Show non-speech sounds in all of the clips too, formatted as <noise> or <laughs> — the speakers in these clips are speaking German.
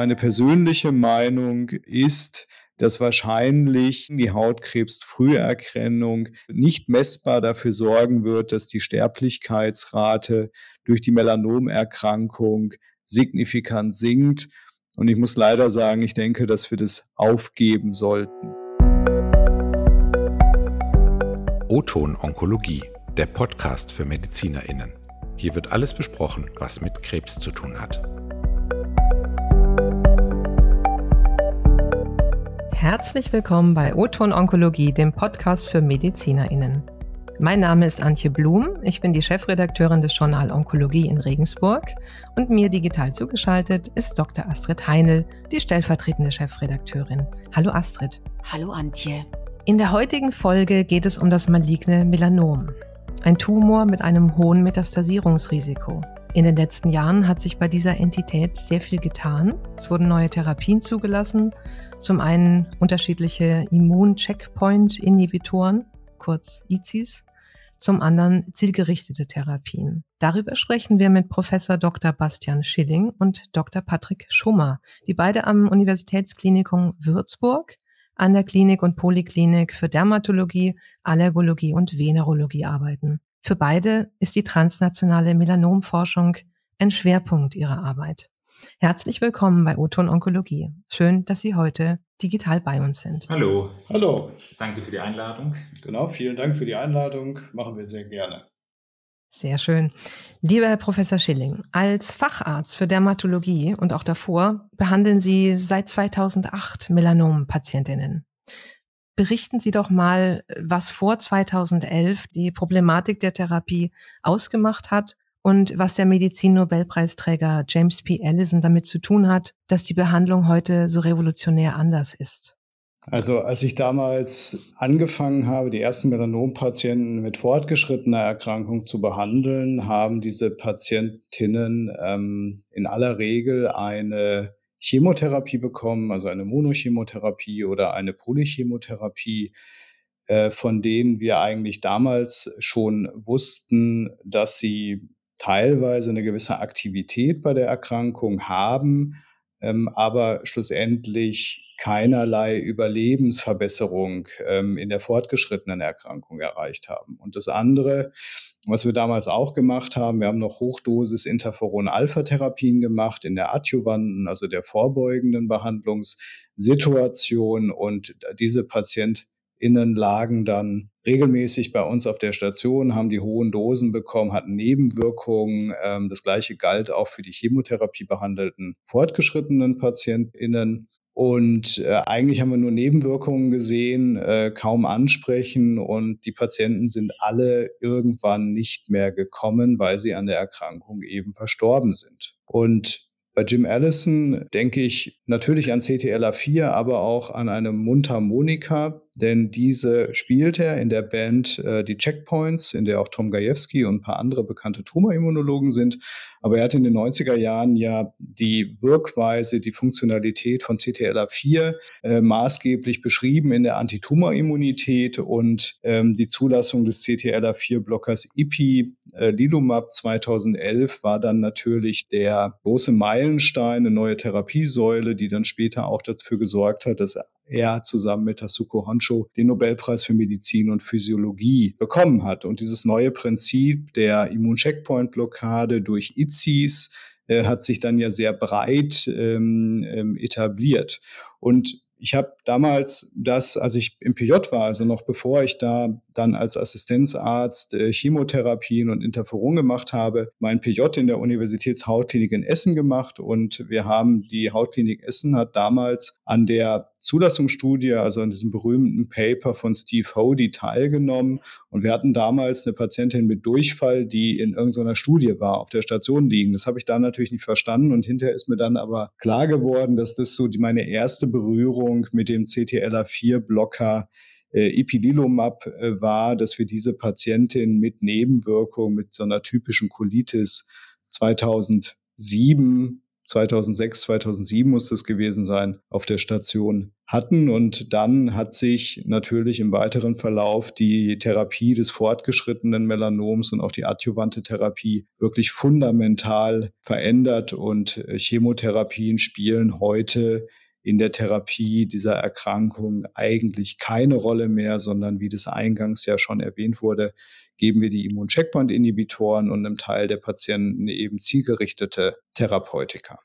Meine persönliche Meinung ist, dass wahrscheinlich die Hautkrebsfrüherkennung nicht messbar dafür sorgen wird, dass die Sterblichkeitsrate durch die Melanomerkrankung signifikant sinkt. Und ich muss leider sagen, ich denke, dass wir das aufgeben sollten. O-Ton Onkologie, der Podcast für MedizinerInnen. Hier wird alles besprochen, was mit Krebs zu tun hat. Herzlich willkommen bei O-Ton Onkologie, dem Podcast für MedizinerInnen. Mein Name ist Antje Blum, ich bin die Chefredakteurin des Journal Onkologie in Regensburg und mir digital zugeschaltet ist Dr. Astrid Heinl, die stellvertretende Chefredakteurin. Hallo Astrid. Hallo Antje. In der heutigen Folge geht es um das maligne Melanom, ein Tumor mit einem hohen Metastasierungsrisiko. In den letzten Jahren hat sich bei dieser Entität sehr viel getan. Es wurden neue Therapien zugelassen, zum einen unterschiedliche Immun-Checkpoint-Inhibitoren, kurz ICIs, zum anderen zielgerichtete Therapien. Darüber sprechen wir mit Professor Dr. Bastian Schilling und Dr. Patrick Schummer, die beide am Universitätsklinikum Würzburg an der Klinik und Poliklinik für Dermatologie, Allergologie und Venerologie arbeiten. Für beide ist die transnationale Melanomforschung ein Schwerpunkt ihrer Arbeit. Herzlich willkommen bei Oton Onkologie. Schön, dass Sie heute digital bei uns sind. Hallo. Hallo. Danke für die Einladung. Genau, vielen Dank für die Einladung. Machen wir sehr gerne. Sehr schön. Lieber Herr Professor Schilling, als Facharzt für Dermatologie und auch davor behandeln Sie seit 2008 Melanom-Patientinnen berichten Sie doch mal, was vor 2011 die Problematik der Therapie ausgemacht hat und was der Medizin-Nobelpreisträger James P. Allison damit zu tun hat, dass die Behandlung heute so revolutionär anders ist. Also als ich damals angefangen habe, die ersten Melanompatienten mit fortgeschrittener Erkrankung zu behandeln, haben diese Patientinnen ähm, in aller Regel eine Chemotherapie bekommen, also eine Monochemotherapie oder eine Polychemotherapie, äh, von denen wir eigentlich damals schon wussten, dass sie teilweise eine gewisse Aktivität bei der Erkrankung haben, ähm, aber schlussendlich keinerlei Überlebensverbesserung ähm, in der fortgeschrittenen Erkrankung erreicht haben. Und das andere, was wir damals auch gemacht haben, wir haben noch Hochdosis Interferon-Alpha-Therapien gemacht in der adjuvanten, also der vorbeugenden Behandlungssituation. Und diese PatientInnen lagen dann regelmäßig bei uns auf der Station, haben die hohen Dosen bekommen, hatten Nebenwirkungen. Ähm, das gleiche galt auch für die Chemotherapie behandelten fortgeschrittenen PatientInnen. Und äh, eigentlich haben wir nur Nebenwirkungen gesehen, äh, kaum ansprechen und die Patienten sind alle irgendwann nicht mehr gekommen, weil sie an der Erkrankung eben verstorben sind. Und bei Jim Allison denke ich natürlich an CTLA4, aber auch an eine Mundharmonika, denn diese spielt er in der Band äh, Die Checkpoints, in der auch Tom Gajewski und ein paar andere bekannte Tumorimmunologen sind. Aber er hat in den 90er Jahren ja die Wirkweise, die Funktionalität von CTLA4 äh, maßgeblich beschrieben in der Antitumorimmunität und ähm, die Zulassung des CTLA4-Blockers IPI, äh, Lilumab 2011, war dann natürlich der große Meilenstein, eine neue Therapiesäule, die dann später auch dafür gesorgt hat, dass er zusammen mit Tasuko Honcho den Nobelpreis für Medizin und Physiologie bekommen hat. Und dieses neue Prinzip der Immuncheckpoint-Blockade durch ICIs äh, hat sich dann ja sehr breit ähm, ähm, etabliert. Und ich habe damals das, als ich im PJ war, also noch bevor ich da dann als Assistenzarzt äh, Chemotherapien und Interferon gemacht habe, mein PJ in der Universitätshautklinik in Essen gemacht und wir haben die Hautklinik Essen hat damals an der Zulassungsstudie, also an diesem berühmten Paper von Steve Hody teilgenommen und wir hatten damals eine Patientin mit Durchfall, die in irgendeiner Studie war, auf der Station liegen. Das habe ich da natürlich nicht verstanden und hinterher ist mir dann aber klar geworden, dass das so die, meine erste Berührung mit dem CTLA4-Blocker äh, Ipilimumab äh, war, dass wir diese Patientin mit Nebenwirkung, mit so einer typischen Colitis 2007 2006, 2007 muss das gewesen sein, auf der Station hatten. Und dann hat sich natürlich im weiteren Verlauf die Therapie des fortgeschrittenen Melanoms und auch die adjuvante Therapie wirklich fundamental verändert. Und äh, Chemotherapien spielen heute in der Therapie dieser Erkrankung eigentlich keine Rolle mehr, sondern wie das eingangs ja schon erwähnt wurde, geben wir die Immuncheckpoint-Inhibitoren und einem Teil der Patienten eben zielgerichtete Therapeutika.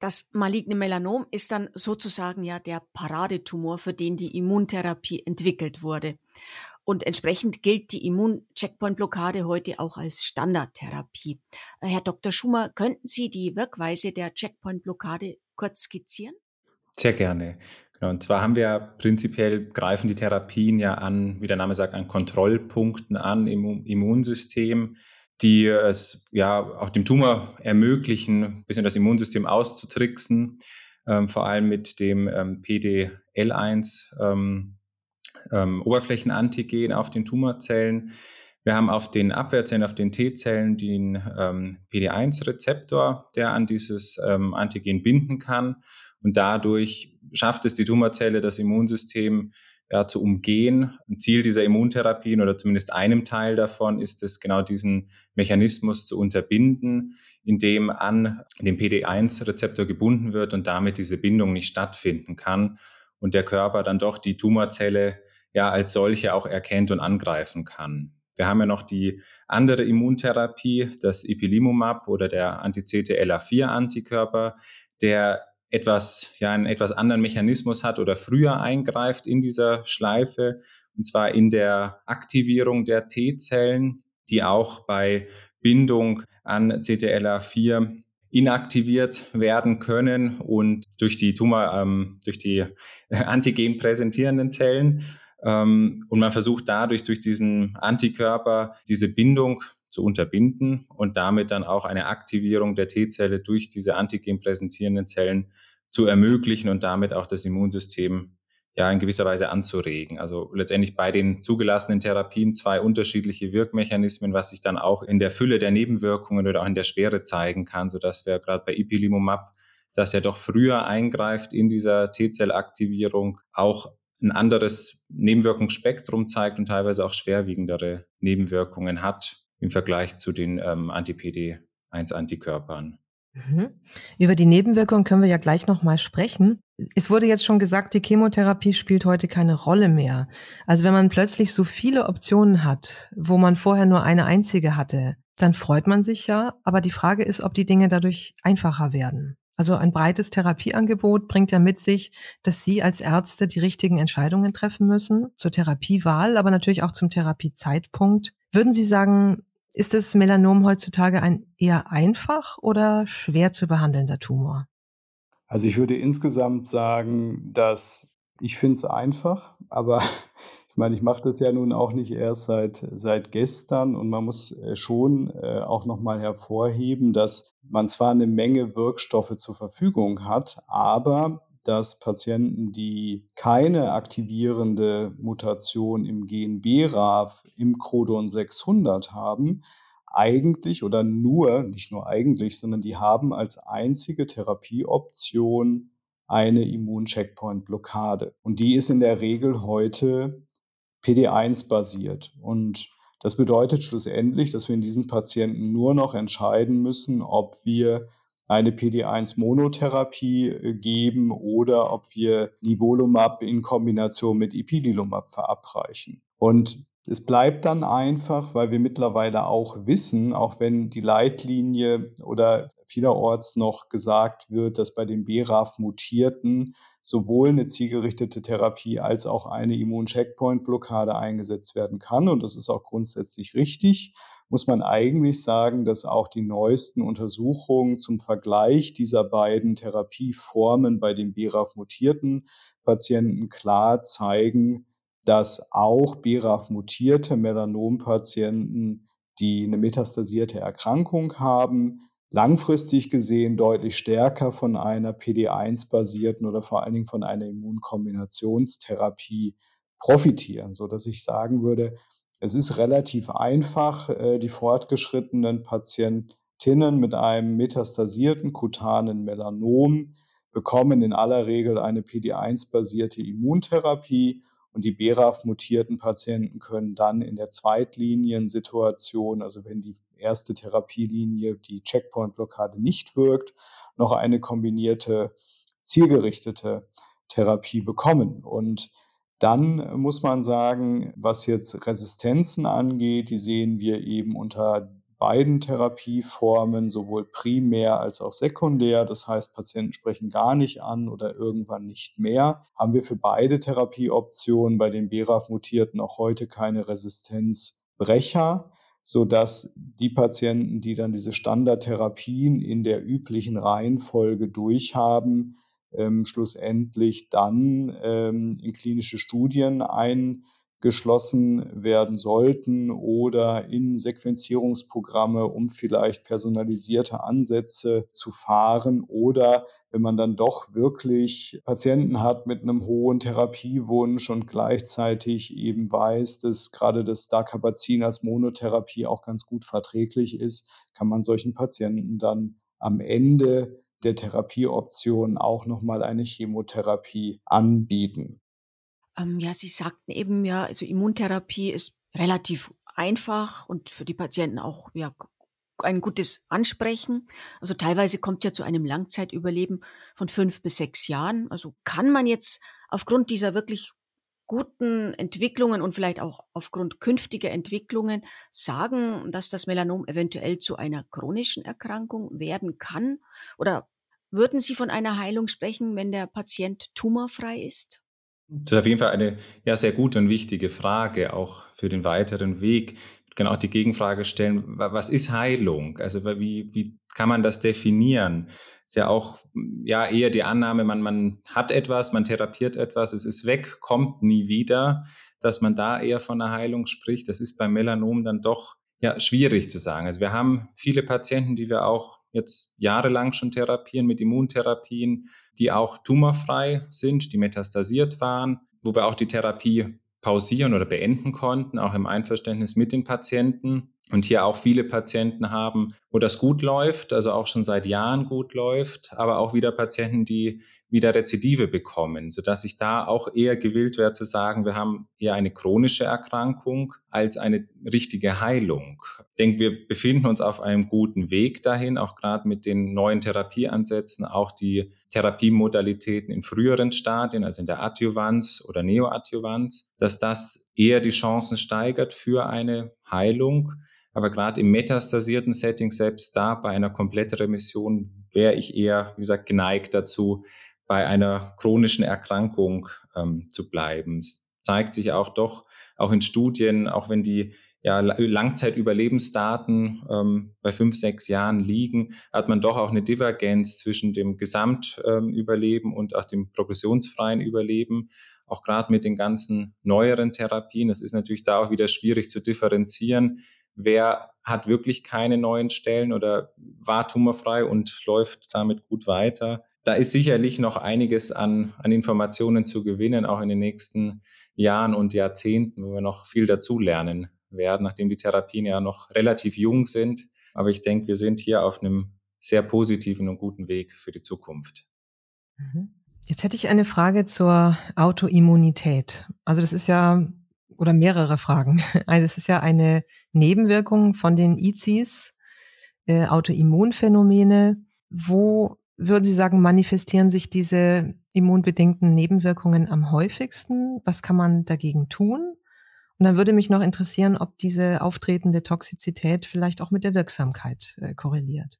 Das maligne Melanom ist dann sozusagen ja der Paradetumor, für den die Immuntherapie entwickelt wurde. Und entsprechend gilt die Immuncheckpoint-Blockade heute auch als Standardtherapie. Herr Dr. Schumer, könnten Sie die Wirkweise der Checkpoint-Blockade kurz skizzieren? Sehr gerne. Genau, und zwar haben wir prinzipiell greifen die Therapien ja an, wie der Name sagt, an Kontrollpunkten an im Immunsystem, die es ja auch dem Tumor ermöglichen, ein bisschen das Immunsystem auszutricksen, ähm, vor allem mit dem ähm, PDL1 ähm, ähm, Oberflächenantigen auf den Tumorzellen. Wir haben auf den Abwehrzellen, auf den T-Zellen den ähm, PD1-Rezeptor, der an dieses ähm, Antigen binden kann und dadurch schafft es die Tumorzelle, das Immunsystem ja, zu umgehen. Ein Ziel dieser Immuntherapien oder zumindest einem Teil davon ist es, genau diesen Mechanismus zu unterbinden, indem an den PD1-Rezeptor gebunden wird und damit diese Bindung nicht stattfinden kann und der Körper dann doch die Tumorzelle ja als solche auch erkennt und angreifen kann. Wir haben ja noch die andere Immuntherapie, das Ipilimumab oder der Anti-CTLA4-Antikörper, der etwas, ja, einen etwas anderen Mechanismus hat oder früher eingreift in dieser Schleife, und zwar in der Aktivierung der T-Zellen, die auch bei Bindung an CTLA4 inaktiviert werden können und durch die Tumor, ähm, durch die <laughs> Antigen präsentierenden Zellen. Ähm, und man versucht dadurch, durch diesen Antikörper, diese Bindung zu unterbinden und damit dann auch eine Aktivierung der T-Zelle durch diese antigen präsentierenden Zellen zu ermöglichen und damit auch das Immunsystem ja in gewisser Weise anzuregen. Also letztendlich bei den zugelassenen Therapien zwei unterschiedliche Wirkmechanismen, was sich dann auch in der Fülle der Nebenwirkungen oder auch in der Schwere zeigen kann, sodass wir gerade bei Ipilimumab, das ja doch früher eingreift in dieser T-Zellaktivierung, auch ein anderes Nebenwirkungsspektrum zeigt und teilweise auch schwerwiegendere Nebenwirkungen hat im Vergleich zu den ähm, Anti-PD-1-Antikörpern. Mhm. Über die Nebenwirkungen können wir ja gleich nochmal sprechen. Es wurde jetzt schon gesagt, die Chemotherapie spielt heute keine Rolle mehr. Also wenn man plötzlich so viele Optionen hat, wo man vorher nur eine einzige hatte, dann freut man sich ja. Aber die Frage ist, ob die Dinge dadurch einfacher werden. Also ein breites Therapieangebot bringt ja mit sich, dass Sie als Ärzte die richtigen Entscheidungen treffen müssen zur Therapiewahl, aber natürlich auch zum Therapiezeitpunkt. Würden Sie sagen, ist das Melanom heutzutage ein eher einfach oder schwer zu behandelnder Tumor? Also ich würde insgesamt sagen, dass ich finde es einfach, aber <laughs> ich meine, ich mache das ja nun auch nicht erst seit, seit gestern und man muss äh, schon äh, auch nochmal hervorheben, dass man zwar eine Menge Wirkstoffe zur Verfügung hat, aber dass Patienten, die keine aktivierende Mutation im Gen BRAF im Codon 600 haben, eigentlich oder nur, nicht nur eigentlich, sondern die haben als einzige Therapieoption eine Immuncheckpoint-Blockade. Und die ist in der Regel heute PD1 basiert. Und das bedeutet schlussendlich, dass wir in diesen Patienten nur noch entscheiden müssen, ob wir eine PD-1-Monotherapie äh, geben oder ob wir Nivolumab in Kombination mit Ipilimumab verabreichen. Und es bleibt dann einfach, weil wir mittlerweile auch wissen, auch wenn die Leitlinie oder vielerorts noch gesagt wird, dass bei den BRAF-Mutierten sowohl eine zielgerichtete Therapie als auch eine Immun-Checkpoint-Blockade eingesetzt werden kann. Und das ist auch grundsätzlich richtig. Muss man eigentlich sagen, dass auch die neuesten Untersuchungen zum Vergleich dieser beiden Therapieformen bei den BRAF-mutierten Patienten klar zeigen, dass auch BRAF-mutierte Melanompatienten, die eine metastasierte Erkrankung haben, langfristig gesehen deutlich stärker von einer PD1-basierten oder vor allen Dingen von einer Immunkombinationstherapie profitieren, so dass ich sagen würde, es ist relativ einfach, äh, die fortgeschrittenen Patientinnen mit einem metastasierten kutanen Melanom bekommen in aller Regel eine PD-1-basierte Immuntherapie und die BRAF-mutierten Patienten können dann in der Zweitliniensituation, also wenn die erste Therapielinie, die Checkpoint-Blockade nicht wirkt, noch eine kombinierte zielgerichtete Therapie bekommen. Und dann muss man sagen, was jetzt Resistenzen angeht, die sehen wir eben unter beiden Therapieformen, sowohl primär als auch sekundär. Das heißt, Patienten sprechen gar nicht an oder irgendwann nicht mehr. Haben wir für beide Therapieoptionen bei den BRAF-Mutierten auch heute keine Resistenzbrecher, sodass die Patienten, die dann diese Standardtherapien in der üblichen Reihenfolge durchhaben, ähm, schlussendlich dann ähm, in klinische Studien ein geschlossen werden sollten oder in Sequenzierungsprogramme, um vielleicht personalisierte Ansätze zu fahren oder wenn man dann doch wirklich Patienten hat mit einem hohen Therapiewunsch und gleichzeitig eben weiß, dass gerade das Dacarbazin als Monotherapie auch ganz gut verträglich ist, kann man solchen Patienten dann am Ende der Therapieoption auch nochmal eine Chemotherapie anbieten. Ähm, ja, Sie sagten eben ja, also Immuntherapie ist relativ einfach und für die Patienten auch ja, ein gutes Ansprechen. Also teilweise kommt ja zu einem Langzeitüberleben von fünf bis sechs Jahren. Also kann man jetzt aufgrund dieser wirklich guten Entwicklungen und vielleicht auch aufgrund künftiger Entwicklungen sagen, dass das Melanom eventuell zu einer chronischen Erkrankung werden kann? Oder würden Sie von einer Heilung sprechen, wenn der Patient tumorfrei ist? Das ist auf jeden Fall eine ja, sehr gute und wichtige Frage, auch für den weiteren Weg. Auch die Gegenfrage stellen, was ist Heilung? Also wie, wie kann man das definieren? Ist ja auch ja, eher die Annahme, man, man hat etwas, man therapiert etwas, es ist weg, kommt nie wieder, dass man da eher von einer Heilung spricht. Das ist beim Melanom dann doch ja, schwierig zu sagen. Also wir haben viele Patienten, die wir auch jetzt jahrelang schon therapieren mit Immuntherapien, die auch tumorfrei sind, die metastasiert waren, wo wir auch die Therapie pausieren oder beenden konnten, auch im Einverständnis mit den Patienten. Und hier auch viele Patienten haben, wo das gut läuft, also auch schon seit Jahren gut läuft, aber auch wieder Patienten, die wieder Rezidive bekommen, sodass ich da auch eher gewillt wäre zu sagen, wir haben eher eine chronische Erkrankung als eine richtige Heilung. Ich denke, wir befinden uns auf einem guten Weg dahin, auch gerade mit den neuen Therapieansätzen, auch die Therapiemodalitäten in früheren Stadien, also in der Adjuvanz oder Neoadjuvanz, dass das eher die Chancen steigert für eine Heilung. Aber gerade im metastasierten Setting, selbst da bei einer kompletten Remission, wäre ich eher, wie gesagt, geneigt dazu, bei einer chronischen Erkrankung ähm, zu bleiben. Es zeigt sich auch doch, auch in Studien, auch wenn die ja, Langzeitüberlebensdaten ähm, bei fünf, sechs Jahren liegen, hat man doch auch eine Divergenz zwischen dem Gesamtüberleben ähm, und auch dem progressionsfreien Überleben. Auch gerade mit den ganzen neueren Therapien. Es ist natürlich da auch wieder schwierig zu differenzieren wer hat wirklich keine neuen Stellen oder war tumorfrei und läuft damit gut weiter. Da ist sicherlich noch einiges an, an Informationen zu gewinnen, auch in den nächsten Jahren und Jahrzehnten, wo wir noch viel dazulernen werden, nachdem die Therapien ja noch relativ jung sind. Aber ich denke, wir sind hier auf einem sehr positiven und guten Weg für die Zukunft. Mhm. Jetzt hätte ich eine Frage zur Autoimmunität. Also das ist ja oder mehrere Fragen. <laughs> Also es ist ja eine Nebenwirkung von den ICs, äh, Autoimmunphänomene. Wo würden Sie sagen, manifestieren sich diese immunbedingten Nebenwirkungen am häufigsten? Was kann man dagegen tun? Und dann würde mich noch interessieren, ob diese auftretende Toxizität vielleicht auch mit der Wirksamkeit äh, korreliert.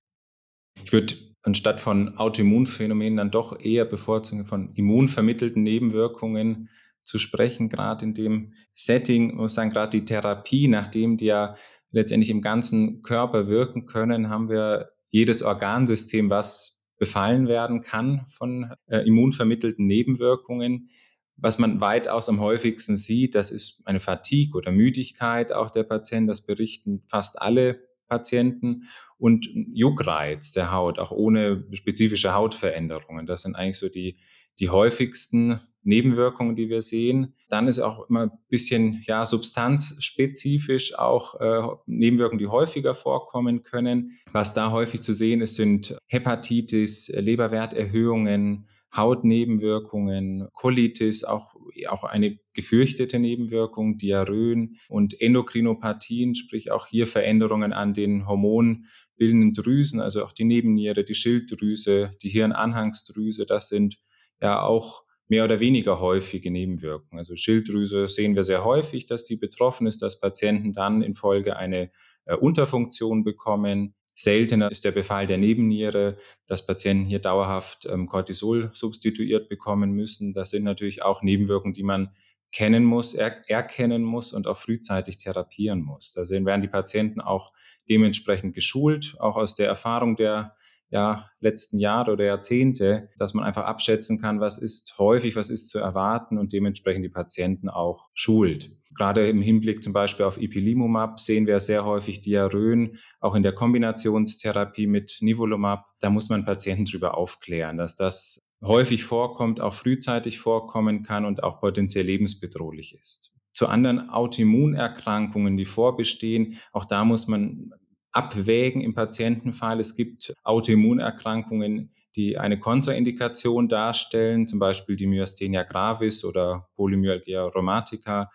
Ich würde anstatt von Autoimmunphänomenen dann doch eher bevorzugen von immunvermittelten Nebenwirkungen zu sprechen, gerade in dem Setting, muss sagen, gerade die Therapie, nachdem die ja letztendlich im ganzen Körper wirken können, haben wir jedes Organsystem, was befallen werden kann von äh, immunvermittelten Nebenwirkungen. Was man weitaus am häufigsten sieht, das ist eine Fatigue oder Müdigkeit auch der Patienten. Das berichten fast alle Patienten und Juckreiz der Haut, auch ohne spezifische Hautveränderungen. Das sind eigentlich so die, die häufigsten Nebenwirkungen, die wir sehen. Dann ist auch immer ein bisschen ja, substanzspezifisch auch äh, Nebenwirkungen, die häufiger vorkommen können. Was da häufig zu sehen ist, sind Hepatitis, Leberwerterhöhungen, Hautnebenwirkungen, Colitis, auch, auch eine gefürchtete Nebenwirkung, Diarrhön und Endokrinopathien, sprich auch hier Veränderungen an den hormonbildenden Drüsen, also auch die Nebenniere, die Schilddrüse, die Hirnanhangsdrüse, das sind ja auch mehr oder weniger häufige Nebenwirkungen. Also Schilddrüse sehen wir sehr häufig, dass die betroffen ist, dass Patienten dann in Folge eine äh, Unterfunktion bekommen. Seltener ist der Befall der Nebenniere, dass Patienten hier dauerhaft ähm, Cortisol substituiert bekommen müssen. Das sind natürlich auch Nebenwirkungen, die man kennen muss, er, erkennen muss und auch frühzeitig therapieren muss. Da werden die Patienten auch dementsprechend geschult, auch aus der Erfahrung der ja, letzten Jahre oder Jahrzehnte, dass man einfach abschätzen kann, was ist häufig, was ist zu erwarten und dementsprechend die Patienten auch schult. Gerade im Hinblick zum Beispiel auf Ipilimumab sehen wir sehr häufig Diarrhön, auch in der Kombinationstherapie mit Nivolumab. Da muss man Patienten darüber aufklären, dass das häufig vorkommt, auch frühzeitig vorkommen kann und auch potenziell lebensbedrohlich ist. Zu anderen Autoimmunerkrankungen, die vorbestehen, auch da muss man abwägen im Patientenfall. Es gibt Autoimmunerkrankungen, die eine Kontraindikation darstellen, zum Beispiel die Myasthenia gravis oder Polymyalgia rheumatica,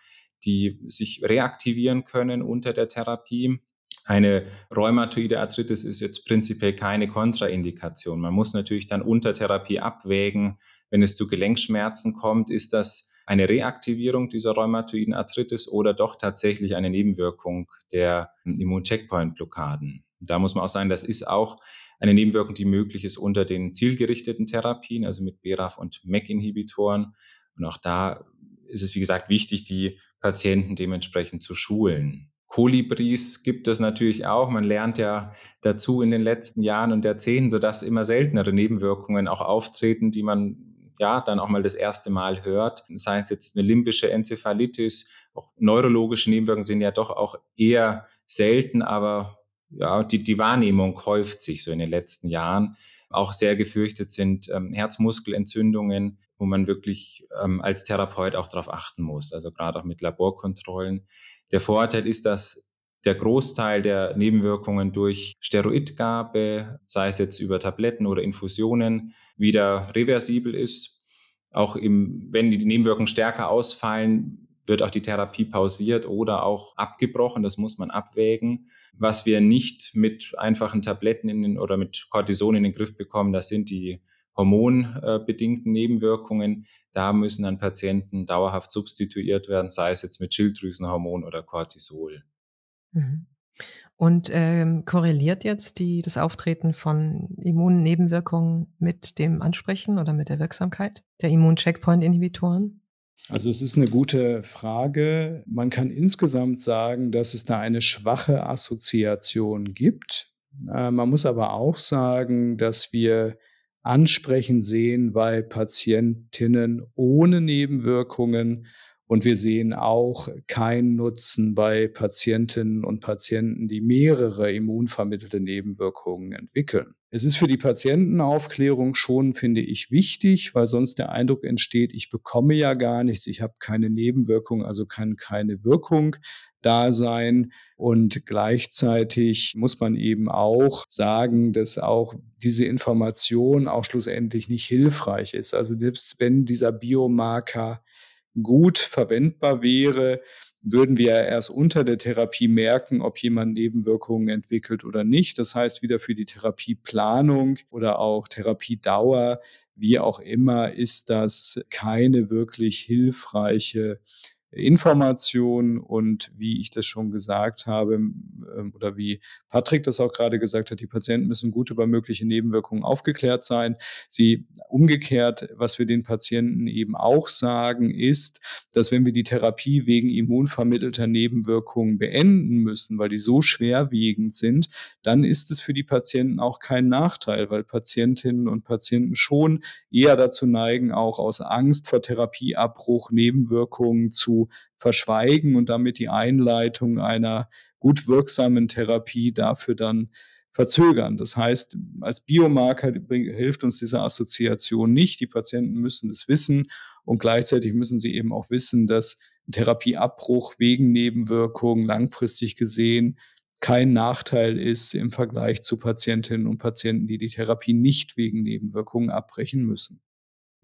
die sich reaktivieren können unter der Therapie. Eine rheumatoide Arthritis ist jetzt prinzipiell keine Kontraindikation. Man muss natürlich dann unter Therapie abwägen, wenn es zu Gelenkschmerzen kommt, ist das eine Reaktivierung dieser rheumatoiden Arthritis oder doch tatsächlich eine Nebenwirkung der Immuncheckpoint-Blockaden. Da muss man auch sagen, das ist auch eine Nebenwirkung, die möglich ist unter den zielgerichteten Therapien, also mit BRAF und MEC-Inhibitoren. Und auch da ist es, wie gesagt, wichtig, die Patienten dementsprechend zu schulen. Kolibris gibt es natürlich auch. Man lernt ja dazu in den letzten Jahren und Jahrzehnten, sodass immer seltenere Nebenwirkungen auch auftreten, die man ja, dann auch mal das erste Mal hört. Sei es jetzt eine limbische Enzephalitis, auch neurologische Nebenwirkungen sind ja doch auch eher selten, aber ja, die, die Wahrnehmung häuft sich so in den letzten Jahren. Auch sehr gefürchtet sind ähm, Herzmuskelentzündungen, wo man wirklich ähm, als Therapeut auch darauf achten muss, also gerade auch mit Laborkontrollen. Der Vorteil ist, dass der Großteil der Nebenwirkungen durch Steroidgabe, sei es jetzt über Tabletten oder Infusionen, wieder reversibel ist. Auch im, wenn die Nebenwirkungen stärker ausfallen, wird auch die Therapie pausiert oder auch abgebrochen. Das muss man abwägen. Was wir nicht mit einfachen Tabletten den, oder mit Cortison in den Griff bekommen, das sind die hormonbedingten Nebenwirkungen. Da müssen dann Patienten dauerhaft substituiert werden, sei es jetzt mit Schilddrüsenhormon oder Cortisol. Mhm. Und ähm, korreliert jetzt die, das Auftreten von Immunnebenwirkungen mit dem Ansprechen oder mit der Wirksamkeit der Immun-Checkpoint-Inhibitoren? Also es ist eine gute Frage. Man kann insgesamt sagen, dass es da eine schwache Assoziation gibt. Äh, man muss aber auch sagen, dass wir ansprechend sehen bei Patientinnen ohne Nebenwirkungen und wir sehen auch keinen Nutzen bei Patientinnen und Patienten, die mehrere immunvermittelte Nebenwirkungen entwickeln. Es ist für die Patientenaufklärung schon, finde ich, wichtig, weil sonst der Eindruck entsteht, ich bekomme ja gar nichts, ich habe keine Nebenwirkung, also kann keine Wirkung da sein. Und gleichzeitig muss man eben auch sagen, dass auch diese Information auch schlussendlich nicht hilfreich ist. Also selbst wenn dieser Biomarker gut verwendbar wäre, würden wir erst unter der Therapie merken, ob jemand Nebenwirkungen entwickelt oder nicht. Das heißt, wieder für die Therapieplanung oder auch Therapiedauer, wie auch immer, ist das keine wirklich hilfreiche Information und wie ich das schon gesagt habe ähm, oder wie Patrick das auch gerade gesagt hat, die Patienten müssen gut über mögliche Nebenwirkungen aufgeklärt sein. Sie umgekehrt, was wir den Patienten eben auch sagen, ist, dass wenn wir die Therapie wegen immunvermittelter Nebenwirkungen beenden müssen, weil die so schwerwiegend sind, dann ist es für die Patienten auch kein Nachteil, weil Patientinnen und Patienten schon eher dazu neigen, auch aus Angst vor Therapieabbruch Nebenwirkungen zu verschweigen und damit die Einleitung einer gut wirksamen Therapie dafür dann verzögern. Das heißt, als Biomarker hilft uns diese Assoziation nicht. Die Patienten müssen das wissen und gleichzeitig müssen sie eben auch wissen, dass Therapieabbruch wegen Nebenwirkungen langfristig gesehen kein Nachteil ist im Vergleich zu Patientinnen und Patienten, die die Therapie nicht wegen Nebenwirkungen abbrechen müssen.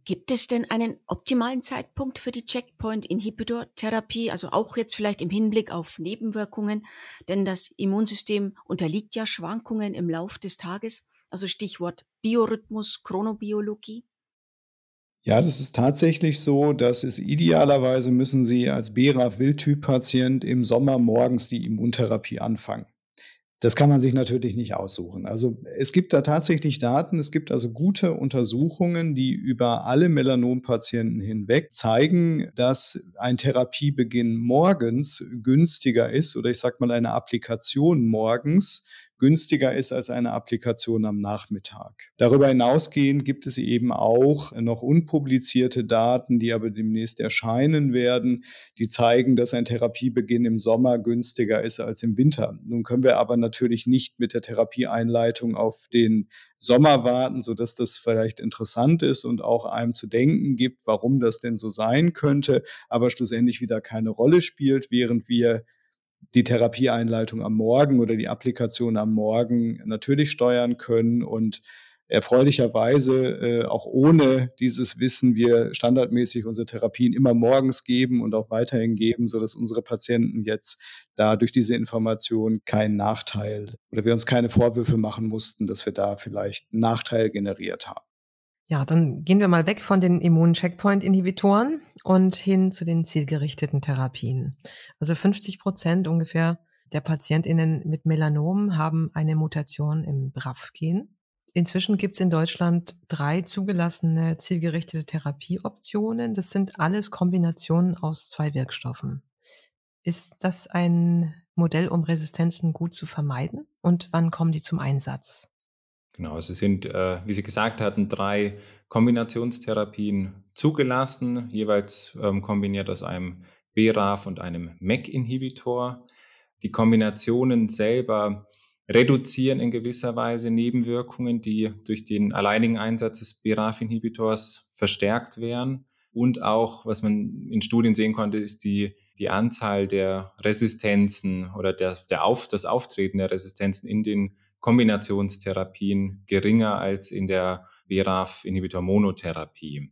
Gibt es denn einen optimalen Zeitpunkt für die Checkpoint-Inhibitor-Therapie, also auch jetzt vielleicht im Hinblick auf Nebenwirkungen? Denn das Immunsystem unterliegt ja Schwankungen im Lauf des Tages, also Stichwort Biorhythmus, Chronobiologie. Ja, das ist tatsächlich so, dass es idealerweise müssen Sie als BRAF-Wildtyp-Patient im Sommer morgens die Immuntherapie anfangen. Das kann man sich natürlich nicht aussuchen. Also es gibt da tatsächlich Daten, es gibt also gute Untersuchungen, die über alle Melanompatienten hinweg zeigen, dass ein Therapiebeginn morgens günstiger ist oder ich sage mal eine Applikation morgens günstiger ist als eine Applikation am Nachmittag. Darüber hinausgehend gibt es eben auch noch unpublizierte Daten, die aber demnächst erscheinen werden, die zeigen, dass ein Therapiebeginn im Sommer günstiger ist als im Winter. Nun können wir aber natürlich nicht mit der Therapieeinleitung auf den Sommer warten, so dass das vielleicht interessant ist und auch einem zu denken gibt, warum das denn so sein könnte, aber schlussendlich wieder keine Rolle spielt, während wir die Therapieeinleitung am Morgen oder die Applikation am Morgen natürlich steuern können und erfreulicherweise äh, auch ohne dieses Wissen wir standardmäßig unsere Therapien immer morgens geben und auch weiterhin geben, so dass unsere Patienten jetzt da durch diese Information keinen Nachteil oder wir uns keine Vorwürfe machen mussten, dass wir da vielleicht einen Nachteil generiert haben. Ja, dann gehen wir mal weg von den Immun-Checkpoint-Inhibitoren und hin zu den zielgerichteten Therapien. Also 50 Prozent ungefähr der PatientInnen mit Melanom haben eine Mutation im BRAF-Gen. Inzwischen gibt es in Deutschland drei zugelassene zielgerichtete Therapieoptionen. Das sind alles Kombinationen aus zwei Wirkstoffen. Ist das ein Modell, um Resistenzen gut zu vermeiden? Und wann kommen die zum Einsatz? Genau, es sind, äh, wie Sie gesagt hatten, drei Kombinationstherapien zugelassen, jeweils ähm, kombiniert aus einem BRAF und einem MEC-Inhibitor. Die Kombinationen selber reduzieren in gewisser Weise Nebenwirkungen, die durch den alleinigen Einsatz des BRAF-Inhibitors verstärkt werden. Und auch, was man in Studien sehen konnte, ist die, die Anzahl der Resistenzen oder der, der Auf, das Auftreten der Resistenzen in den Kombinationstherapien geringer als in der BRAF-Inhibitor-Monotherapie.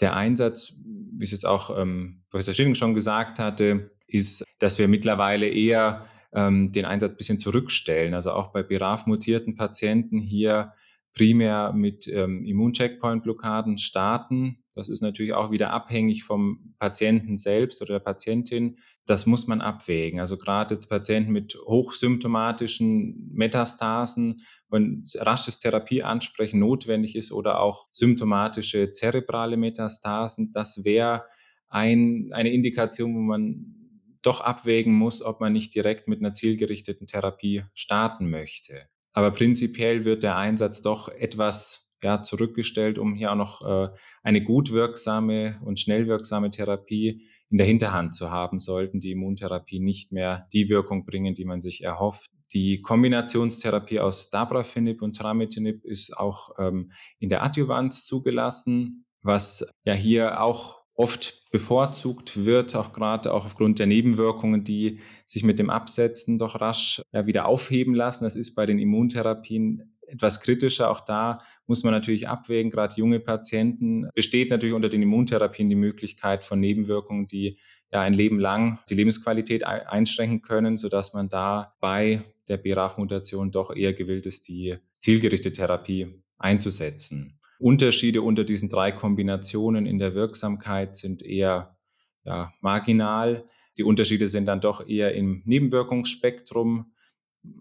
Der Einsatz, wie es jetzt auch ähm, Professor Schilling schon gesagt hatte, ist, dass wir mittlerweile eher ähm, den Einsatz ein bisschen zurückstellen. Also auch bei BRAF-mutierten Patienten hier primär mit ähm, Immuncheckpoint-Blockaden starten. Das ist natürlich auch wieder abhängig vom Patienten selbst oder der Patientin. Das muss man abwägen. Also gerade jetzt Patienten mit hochsymptomatischen Metastasen, wenn rasches Therapieansprechen notwendig ist oder auch symptomatische zerebrale Metastasen, das wäre ein, eine Indikation, wo man doch abwägen muss, ob man nicht direkt mit einer zielgerichteten Therapie starten möchte. Aber prinzipiell wird der Einsatz doch etwas ja, zurückgestellt, um hier auch noch äh, eine gut wirksame und schnell wirksame Therapie in der Hinterhand zu haben, sollten die Immuntherapie nicht mehr die Wirkung bringen, die man sich erhofft. Die Kombinationstherapie aus Dabrafinib und Tramitinib ist auch ähm, in der Adjuvanz zugelassen, was ja hier auch oft bevorzugt wird, auch gerade auch aufgrund der Nebenwirkungen, die sich mit dem Absetzen doch rasch ja, wieder aufheben lassen. Das ist bei den Immuntherapien etwas kritischer. Auch da muss man natürlich abwägen. Gerade junge Patienten besteht natürlich unter den Immuntherapien die Möglichkeit von Nebenwirkungen, die ja ein Leben lang die Lebensqualität einschränken können, sodass man da bei der BRAF-Mutation doch eher gewillt ist, die zielgerichtete Therapie einzusetzen. Unterschiede unter diesen drei Kombinationen in der Wirksamkeit sind eher ja, marginal. Die Unterschiede sind dann doch eher im Nebenwirkungsspektrum.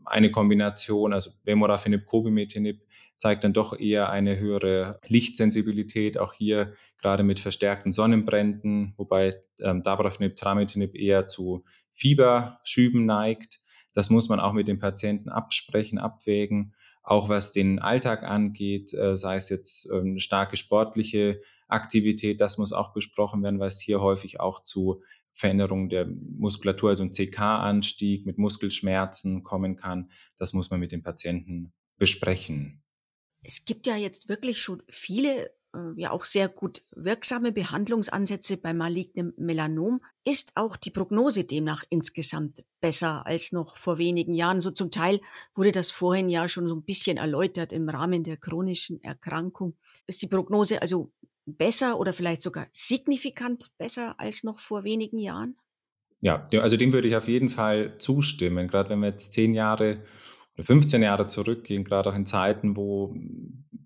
Eine Kombination, also Vemurafenib, Cobimetinib, zeigt dann doch eher eine höhere Lichtsensibilität, auch hier gerade mit verstärkten Sonnenbränden, wobei ähm, Dabrafenib, Trametinib eher zu Fieberschüben neigt. Das muss man auch mit dem Patienten absprechen, abwägen auch was den Alltag angeht, äh, sei es jetzt ähm, starke sportliche Aktivität, das muss auch besprochen werden, weil es hier häufig auch zu Veränderung der Muskulatur, also ein CK-Anstieg mit Muskelschmerzen kommen kann. Das muss man mit dem Patienten besprechen. Es gibt ja jetzt wirklich schon viele, ja auch sehr gut wirksame Behandlungsansätze bei malignem Melanom. Ist auch die Prognose demnach insgesamt besser als noch vor wenigen Jahren? So zum Teil wurde das vorhin ja schon so ein bisschen erläutert im Rahmen der chronischen Erkrankung. Ist die Prognose also besser oder vielleicht sogar signifikant besser als noch vor wenigen Jahren? Ja, also dem würde ich auf jeden Fall zustimmen. Gerade wenn wir jetzt zehn Jahre oder 15 Jahre zurückgehen, gerade auch in Zeiten, wo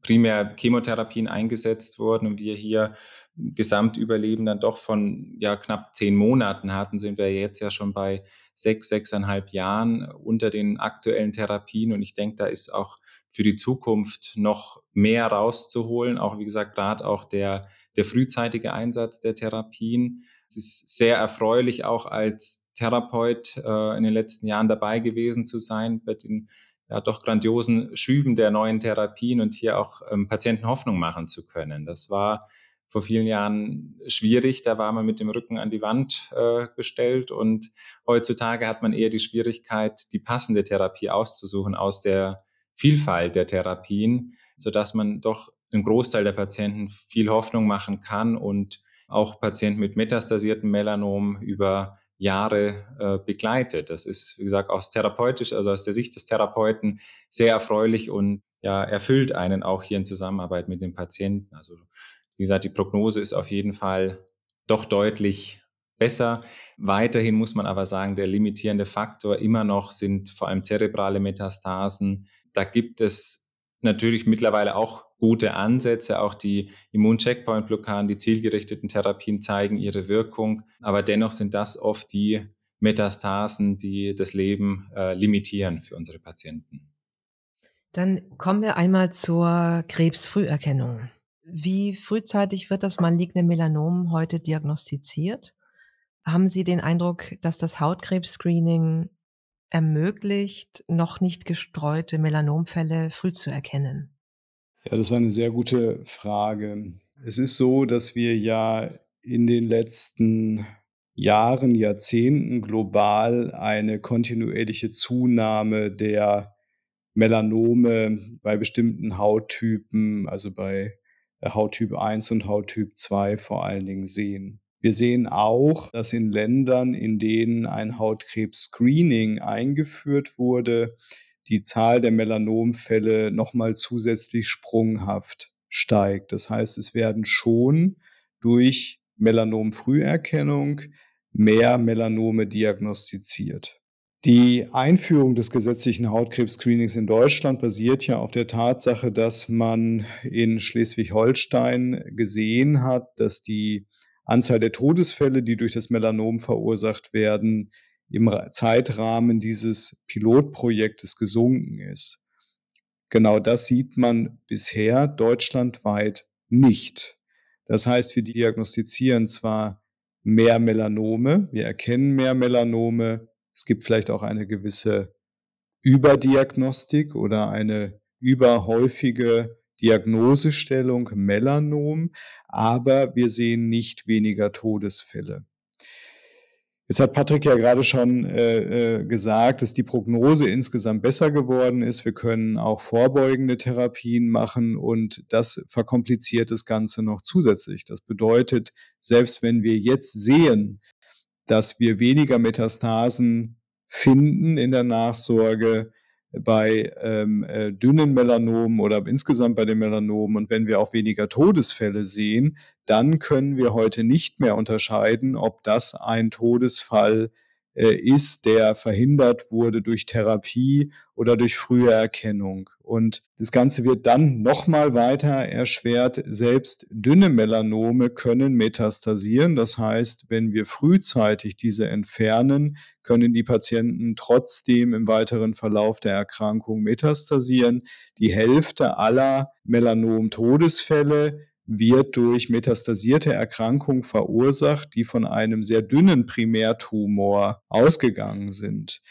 primär Chemotherapien eingesetzt wurden und wir hier Gesamtüberleben dann doch von ja, knapp zehn Monaten hatten, sind wir jetzt ja schon bei sechs, sechseinhalb Jahren unter den aktuellen Therapien. Und ich denke, da ist auch für die Zukunft noch mehr rauszuholen. Auch wie gesagt, gerade auch der, der frühzeitige Einsatz der Therapien. Es ist sehr erfreulich, auch als Therapeut äh, in den letzten Jahren dabei gewesen zu sein bei den ja, doch grandiosen Schüben der neuen Therapien und hier auch ähm, Patienten Hoffnung machen zu können. Das war vor vielen Jahren schwierig. Da war man mit dem Rücken an die Wand äh, gestellt und heutzutage hat man eher die Schwierigkeit, die passende Therapie auszusuchen aus der Vielfalt der Therapien, sodass man doch einen Großteil der Patienten viel Hoffnung machen kann und auch Patienten mit metastasierten Melanom über Jahre äh, begleitet. Das ist, wie gesagt, aus therapeutisch, also aus der Sicht des Therapeuten sehr erfreulich und ja, erfüllt einen auch hier in Zusammenarbeit mit dem Patienten. Also, wie gesagt, die Prognose ist auf jeden Fall doch deutlich besser. Weiterhin muss man aber sagen, der limitierende Faktor immer noch sind vor allem zerebrale Metastasen. Da gibt es natürlich mittlerweile auch gute Ansätze. Auch die Immuncheckpoint-Blockaden, die zielgerichteten Therapien zeigen ihre Wirkung. Aber dennoch sind das oft die Metastasen, die das Leben äh, limitieren für unsere Patienten. Dann kommen wir einmal zur Krebsfrüherkennung. Wie frühzeitig wird das maligne Melanom heute diagnostiziert? Haben Sie den Eindruck, dass das Hautkrebs-Screening ermöglicht, noch nicht gestreute Melanomfälle früh zu erkennen? Ja, das ist eine sehr gute Frage. Es ist so, dass wir ja in den letzten Jahren, Jahrzehnten global eine kontinuierliche Zunahme der Melanome bei bestimmten Hauttypen, also bei Hauttyp 1 und Hauttyp 2 vor allen Dingen sehen. Wir sehen auch, dass in Ländern, in denen ein Hautkrebs-Screening eingeführt wurde, die Zahl der Melanomfälle nochmal zusätzlich sprunghaft steigt. Das heißt, es werden schon durch Melanomfrüherkennung mehr Melanome diagnostiziert. Die Einführung des gesetzlichen Hautkrebs-Screenings in Deutschland basiert ja auf der Tatsache, dass man in Schleswig-Holstein gesehen hat, dass die Anzahl der Todesfälle, die durch das Melanom verursacht werden, im Zeitrahmen dieses Pilotprojektes gesunken ist. Genau das sieht man bisher deutschlandweit nicht. Das heißt, wir diagnostizieren zwar mehr Melanome, wir erkennen mehr Melanome, es gibt vielleicht auch eine gewisse Überdiagnostik oder eine überhäufige Diagnosestellung Melanom, aber wir sehen nicht weniger Todesfälle. Jetzt hat Patrick ja gerade schon äh, äh, gesagt, dass die Prognose insgesamt besser geworden ist. Wir können auch vorbeugende Therapien machen und das verkompliziert das Ganze noch zusätzlich. Das bedeutet, selbst wenn wir jetzt sehen, dass wir weniger Metastasen finden in der Nachsorge, bei ähm, äh, dünnen Melanomen oder insgesamt bei den Melanomen. Und wenn wir auch weniger Todesfälle sehen, dann können wir heute nicht mehr unterscheiden, ob das ein Todesfall äh, ist, der verhindert wurde durch Therapie oder durch frühe Erkennung. Und das Ganze wird dann nochmal weiter erschwert. Selbst dünne Melanome können metastasieren. Das heißt, wenn wir frühzeitig diese entfernen, können die Patienten trotzdem im weiteren Verlauf der Erkrankung metastasieren. Die Hälfte aller Melanom-Todesfälle wird durch metastasierte Erkrankung verursacht, die von einem sehr dünnen Primärtumor ausgegangen sind.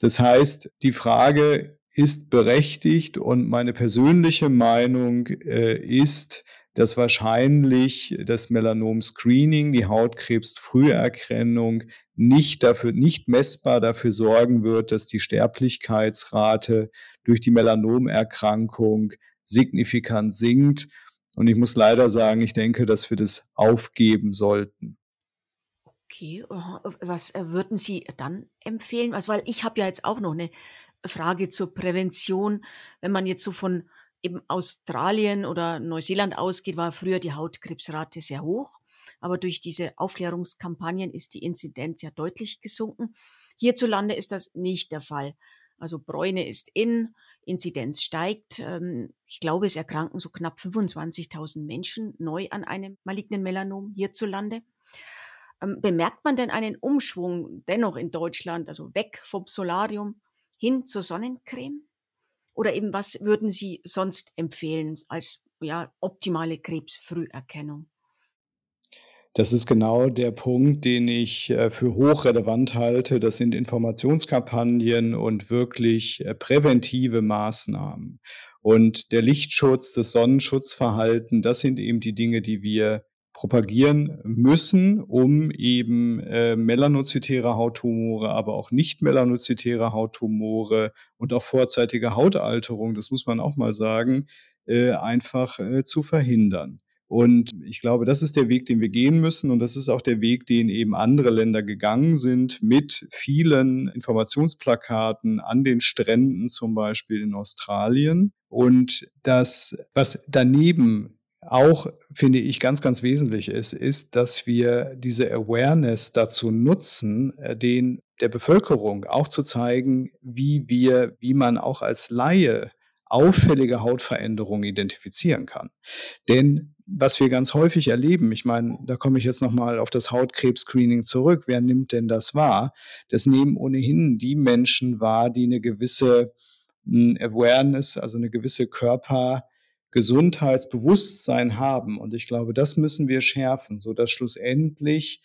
Das heißt, die Frage ist berechtigt und meine persönliche Meinung äh, ist, dass wahrscheinlich das Melanom-Screening, die Hautkrebsfrüherkennung nicht dafür, nicht messbar dafür sorgen wird, dass die Sterblichkeitsrate durch die Melanomerkrankung signifikant sinkt. Und ich muss leider sagen, ich denke, dass wir das aufgeben sollten. Okay, was äh, würden Sie dann empfehlen? Also, weil ich habe ja jetzt auch noch eine Frage zur Prävention. Wenn man jetzt so von eben Australien oder Neuseeland ausgeht, war früher die Hautkrebsrate sehr hoch. Aber durch diese Aufklärungskampagnen ist die Inzidenz ja deutlich gesunken. Hierzulande ist das nicht der Fall. Also Bräune ist in, Inzidenz steigt. Ähm, ich glaube, es erkranken so knapp 25.000 Menschen neu an einem malignen Melanom hierzulande. Ähm, bemerkt man denn einen Umschwung dennoch in Deutschland, also weg vom Solarium hin zur Sonnencreme? Oder eben was würden Sie sonst empfehlen als ja, optimale Krebsfrüherkennung? Das ist genau der Punkt, den ich äh, für hochrelevant halte. Das sind Informationskampagnen und wirklich äh, präventive Maßnahmen. Und der Lichtschutz, das Sonnenschutzverhalten, das sind eben die Dinge, die wir propagieren müssen, um eben äh, melanozytäre Hauttumore, aber auch nicht melanozytäre Hauttumore und auch vorzeitige Hautalterung, das muss man auch mal sagen, äh, einfach äh, zu verhindern. Und ich glaube, das ist der Weg, den wir gehen müssen. Und das ist auch der Weg, den eben andere Länder gegangen sind mit vielen Informationsplakaten an den Stränden, zum Beispiel in Australien. Und das, was daneben auch, finde ich, ganz, ganz wesentlich ist, ist, dass wir diese Awareness dazu nutzen, äh, den der Bevölkerung auch zu zeigen, wie wir, wie man auch als Laie auffällige Hautveränderungen identifizieren kann. Denn was wir ganz häufig erleben, ich meine, da komme ich jetzt nochmal auf das Hautkrebs-Screening zurück, wer nimmt denn das wahr? Das nehmen ohnehin die Menschen wahr, die eine gewisse hm, Awareness, also eine gewisse Körper- Gesundheitsbewusstsein haben. Und ich glaube, das müssen wir schärfen, so dass schlussendlich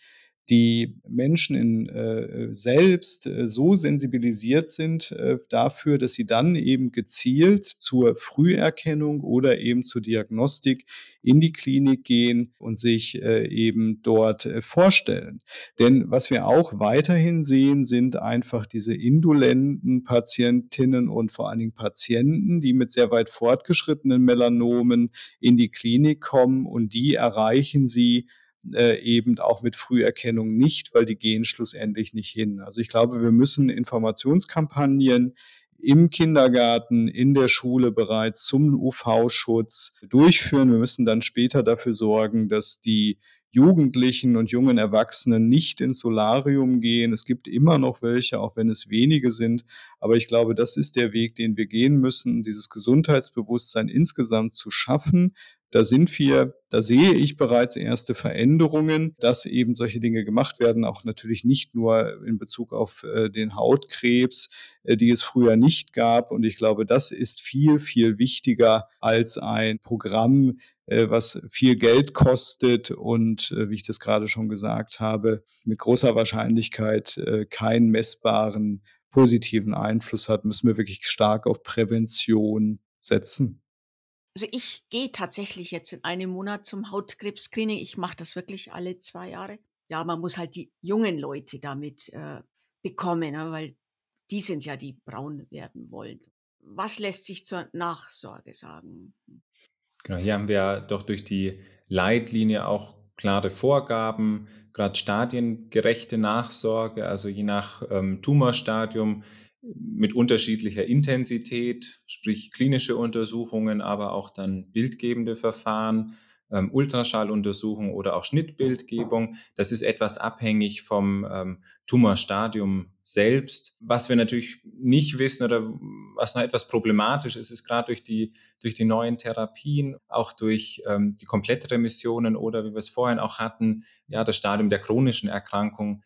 die Menschen in, äh, selbst äh, so sensibilisiert sind äh, dafür, dass sie dann eben gezielt zur Früherkennung oder eben zur Diagnostik in die Klinik gehen und sich äh, eben dort äh, vorstellen. Denn was wir auch weiterhin sehen, sind einfach diese indolenten Patientinnen und vor allen Dingen Patienten, die mit sehr weit fortgeschrittenen Melanomen in die Klinik kommen und die erreichen sie äh, eben auch mit Früherkennung nicht, weil die gehen schlussendlich nicht hin. Also ich glaube, wir müssen Informationskampagnen im Kindergarten, in der Schule bereits zum UV-Schutz durchführen. Wir müssen dann später dafür sorgen, dass die Jugendlichen und jungen Erwachsenen nicht ins Solarium gehen. Es gibt immer noch welche, auch wenn es wenige sind. Aber ich glaube, das ist der Weg, den wir gehen müssen, dieses Gesundheitsbewusstsein insgesamt zu schaffen, da sind wir, da sehe ich bereits erste Veränderungen, dass eben solche Dinge gemacht werden, auch natürlich nicht nur in Bezug auf äh, den Hautkrebs, äh, die es früher nicht gab. Und ich glaube, das ist viel, viel wichtiger als ein Programm, äh, was viel Geld kostet und, wie ich das gerade schon gesagt habe, mit großer Wahrscheinlichkeit keinen messbaren positiven Einfluss hat, müssen wir wirklich stark auf Prävention setzen. Also ich gehe tatsächlich jetzt in einem Monat zum Hautkrebs-Screening. Ich mache das wirklich alle zwei Jahre. Ja, man muss halt die jungen Leute damit äh, bekommen, ne, weil die sind ja, die braun werden wollen. Was lässt sich zur Nachsorge sagen? Genau, hier haben wir doch durch die Leitlinie auch klare Vorgaben, gerade stadiengerechte Nachsorge, also je nach ähm, Tumorstadium mit unterschiedlicher Intensität, sprich klinische Untersuchungen, aber auch dann bildgebende Verfahren, ähm, Ultraschalluntersuchung oder auch Schnittbildgebung. Das ist etwas abhängig vom ähm, Tumorstadium selbst. Was wir natürlich nicht wissen oder was noch etwas problematisch ist, ist gerade durch die, durch die neuen Therapien, auch durch ähm, die Komplettremissionen oder wie wir es vorhin auch hatten, ja, das Stadium der chronischen Erkrankung.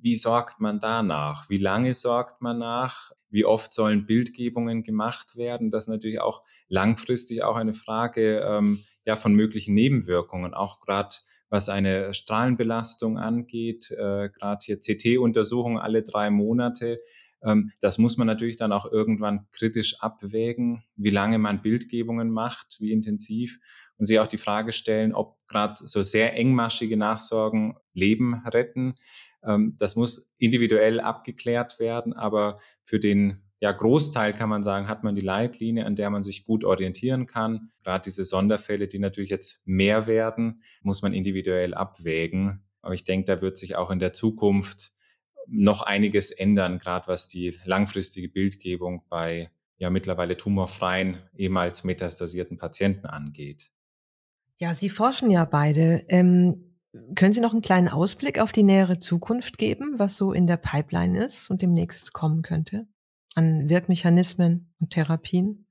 Wie sorgt man danach? Wie lange sorgt man nach? Wie oft sollen Bildgebungen gemacht werden? Das ist natürlich auch langfristig auch eine Frage ähm, ja, von möglichen Nebenwirkungen, auch gerade was eine Strahlenbelastung angeht, äh, gerade hier CT-Untersuchungen alle drei Monate. Ähm, das muss man natürlich dann auch irgendwann kritisch abwägen, wie lange man Bildgebungen macht, wie intensiv und sich auch die Frage stellen, ob gerade so sehr engmaschige Nachsorgen Leben retten. Ähm, das muss individuell abgeklärt werden, aber für den ja, Großteil kann man sagen, hat man die Leitlinie, an der man sich gut orientieren kann. Gerade diese Sonderfälle, die natürlich jetzt mehr werden, muss man individuell abwägen. Aber ich denke, da wird sich auch in der Zukunft noch einiges ändern, gerade was die langfristige Bildgebung bei ja mittlerweile tumorfreien, ehemals metastasierten Patienten angeht. Ja, Sie forschen ja beide. Ähm, können Sie noch einen kleinen Ausblick auf die nähere Zukunft geben, was so in der Pipeline ist und demnächst kommen könnte? an Wirkmechanismen und Therapien?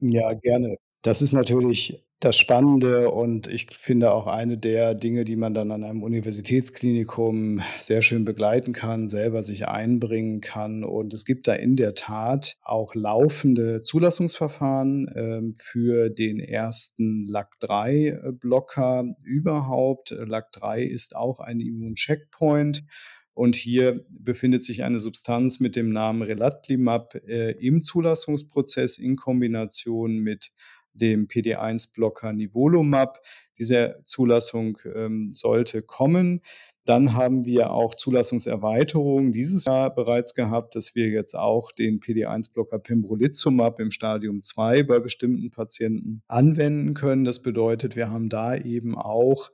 Ja, gerne. Das ist natürlich das Spannende und ich finde auch eine der Dinge, die man dann an einem Universitätsklinikum sehr schön begleiten kann, selber sich einbringen kann. Und es gibt da in der Tat auch laufende Zulassungsverfahren äh, für den ersten LAC3-Blocker überhaupt. LAC3 ist auch ein Immuncheckpoint. Und hier befindet sich eine Substanz mit dem Namen Relatlimab äh, im Zulassungsprozess in Kombination mit dem PD1-Blocker Nivolumab. Diese Zulassung ähm, sollte kommen. Dann haben wir auch Zulassungserweiterungen dieses Jahr bereits gehabt, dass wir jetzt auch den PD1-Blocker Pembrolizumab im Stadium 2 bei bestimmten Patienten anwenden können. Das bedeutet, wir haben da eben auch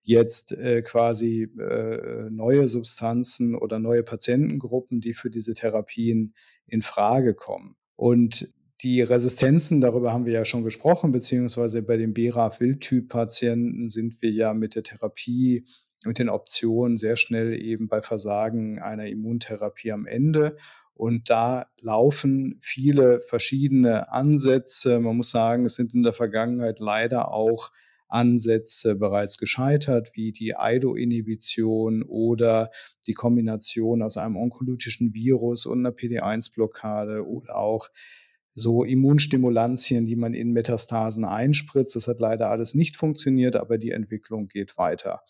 jetzt äh, quasi äh, neue Substanzen oder neue Patientengruppen, die für diese Therapien in Frage kommen. Und die Resistenzen, darüber haben wir ja schon gesprochen, beziehungsweise bei den BRAF-Wildtyp-Patienten sind wir ja mit der Therapie, mit den Optionen sehr schnell eben bei Versagen einer Immuntherapie am Ende. Und da laufen viele verschiedene Ansätze. Man muss sagen, es sind in der Vergangenheit leider auch Ansätze bereits gescheitert, wie die IDO-Inhibition oder die Kombination aus einem onkolytischen Virus und einer PD1-Blockade oder auch so Immunstimulantien, die man in Metastasen einspritzt. Das hat leider alles nicht funktioniert, aber die Entwicklung geht weiter.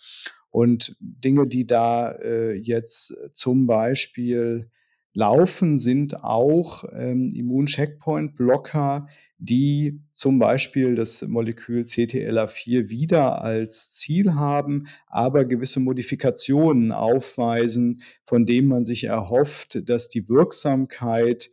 Und Dinge, die da äh, jetzt zum Beispiel laufen, sind auch ähm, Immuncheckpoint-Blocker, die zum Beispiel das Molekül CTLA4 wieder als Ziel haben, aber gewisse Modifikationen aufweisen, von denen man sich erhofft, dass die Wirksamkeit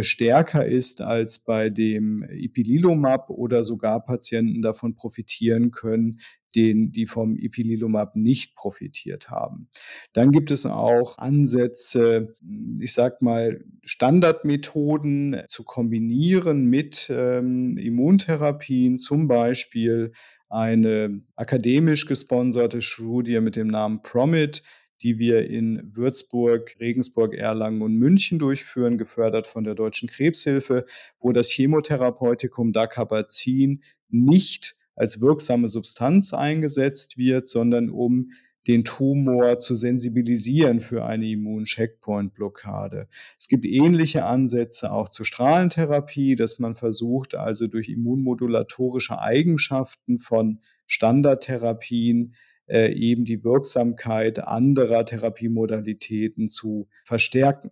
stärker ist als bei dem Ipilimumab oder sogar Patienten davon profitieren können, den, die vom Ipilimumab nicht profitiert haben. Dann gibt es auch Ansätze, ich sag mal, Standardmethoden zu kombinieren mit ähm, Immuntherapien, zum Beispiel eine akademisch gesponserte Studie mit dem Namen PROMIT, die wir in Würzburg, Regensburg, Erlangen und München durchführen, gefördert von der Deutschen Krebshilfe, wo das Chemotherapeutikum Dacarbazin nicht als wirksame Substanz eingesetzt wird, sondern um den Tumor zu sensibilisieren für eine Immun-Checkpoint-Blockade. Es gibt ähnliche Ansätze auch zur Strahlentherapie, dass man versucht, also durch immunmodulatorische Eigenschaften von Standardtherapien äh, eben die Wirksamkeit anderer Therapiemodalitäten zu verstärken.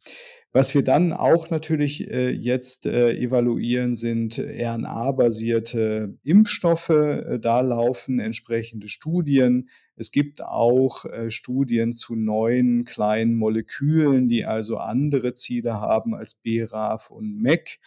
Was wir dann auch natürlich äh, jetzt äh, evaluieren, sind RNA-basierte Impfstoffe. Äh, da laufen entsprechende Studien. Es gibt auch äh, Studien zu neuen kleinen Molekülen, die also andere Ziele haben als BRAF und MEC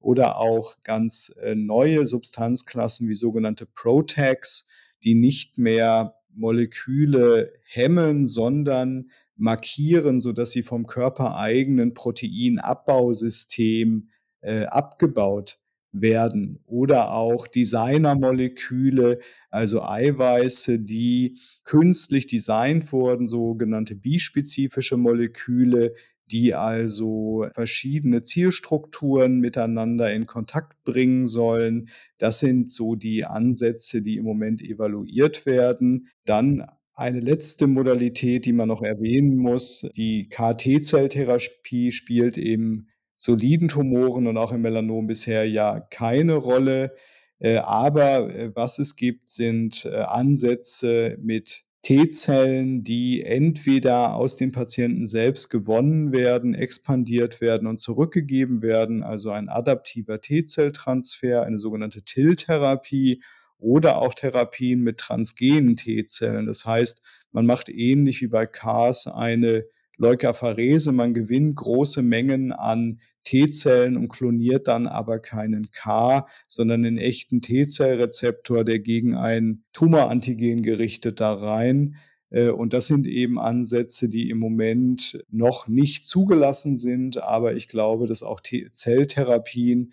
oder auch ganz äh, neue Substanzklassen wie sogenannte Protags, die nicht mehr Moleküle hemmen, sondern markieren, sodass sie vom körpereigenen Proteinabbausystem äh, abgebaut werden. Oder auch Designermoleküle, also Eiweiße, die künstlich designt wurden, sogenannte bispezifische Moleküle, die also verschiedene Zielstrukturen miteinander in Kontakt bringen sollen. Das sind so die Ansätze, die im Moment evaluiert werden. Dann eine letzte Modalität, die man noch erwähnen muss, die KT-Zelltherapie spielt im soliden Tumoren und auch im Melanom bisher ja keine Rolle. Äh, aber äh, was es gibt, sind äh, Ansätze mit T-Zellen, die entweder aus dem Patienten selbst gewonnen werden, expandiert werden und zurückgegeben werden, also ein adaptiver T-Zelltransfer, eine sogenannte TIL-Therapie oder auch Therapien mit transgenen T-Zellen. Das heißt, man macht ähnlich wie bei CARS eine Leukapharese. Man gewinnt große Mengen an T-Zellen und kloniert dann aber keinen K, sondern einen echten T-Zellrezeptor, der gegen ein Tumorantigen gerichtet da rein. Äh, und das sind eben Ansätze, die im Moment noch nicht zugelassen sind. Aber ich glaube, dass auch Zelltherapien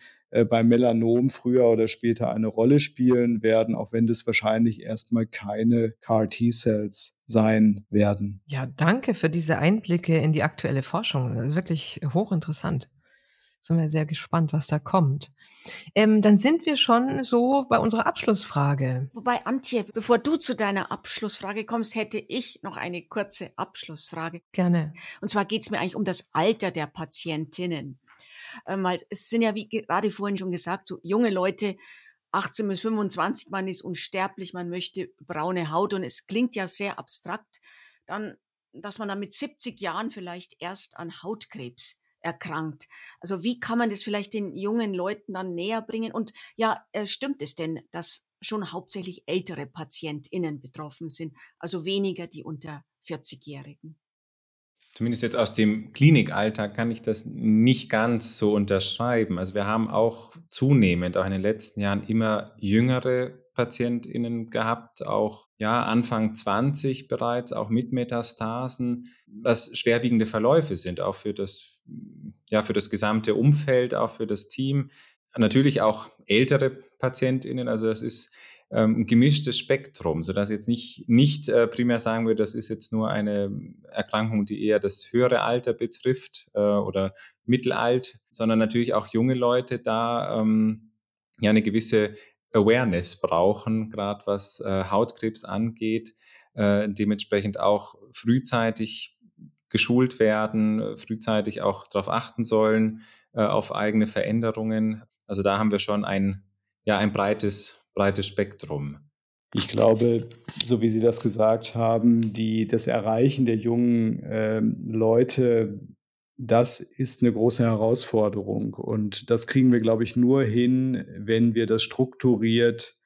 bei Melanom früher oder später eine Rolle spielen werden, auch wenn das wahrscheinlich erstmal keine CAR-T-Cells sein werden. Ja, danke für diese Einblicke in die aktuelle Forschung. wirklich hochinteressant. Sind wir sehr gespannt, was da kommt. Ähm, dann sind wir schon so bei unserer Abschlussfrage. Wobei, Antje, bevor du zu deiner Abschlussfrage kommst, hätte ich noch eine kurze Abschlussfrage. Gerne. Und zwar geht es mir eigentlich um das Alter der Patientinnen. Ähm, weil es sind ja, wie gerade vorhin schon gesagt, so junge Leute, 18 bis 25, man ist unsterblich, man möchte braune Haut und es klingt ja sehr abstrakt, dann, dass man dann mit 70 Jahren vielleicht erst an Hautkrebs erkrankt. Also wie kann man das vielleicht den jungen Leuten dann näher bringen? Und ja, äh, stimmt es denn, dass schon hauptsächlich ältere PatientInnen betroffen sind, also weniger die unter 40-Jährigen? Zumindest jetzt aus dem Klinikalltag kann ich das nicht ganz so unterschreiben. Also wir haben auch zunehmend, auch in den letzten Jahren, immer jüngere PatientInnen gehabt, auch ja, Anfang 20 bereits, auch mit Metastasen, was schwerwiegende Verläufe sind, auch für das, ja, für das gesamte Umfeld, auch für das Team. Natürlich auch ältere PatientInnen, also das ist ähm, ein gemischtes Spektrum, sodass jetzt nicht, nicht äh, primär sagen wir, das ist jetzt nur eine Erkrankung, die eher das höhere Alter betrifft äh, oder mittelalt, sondern natürlich auch junge Leute da ähm, ja eine gewisse Awareness brauchen, gerade was äh, Hautkrebs angeht, äh, dementsprechend auch frühzeitig geschult werden, frühzeitig auch darauf achten sollen, äh, auf eigene Veränderungen. Also da haben wir schon ein, ja, ein breites breites Spektrum. Ich glaube, so wie Sie das gesagt haben, die, das Erreichen der jungen äh, Leute, das ist eine große Herausforderung. Und das kriegen wir, glaube ich, nur hin, wenn wir das strukturiert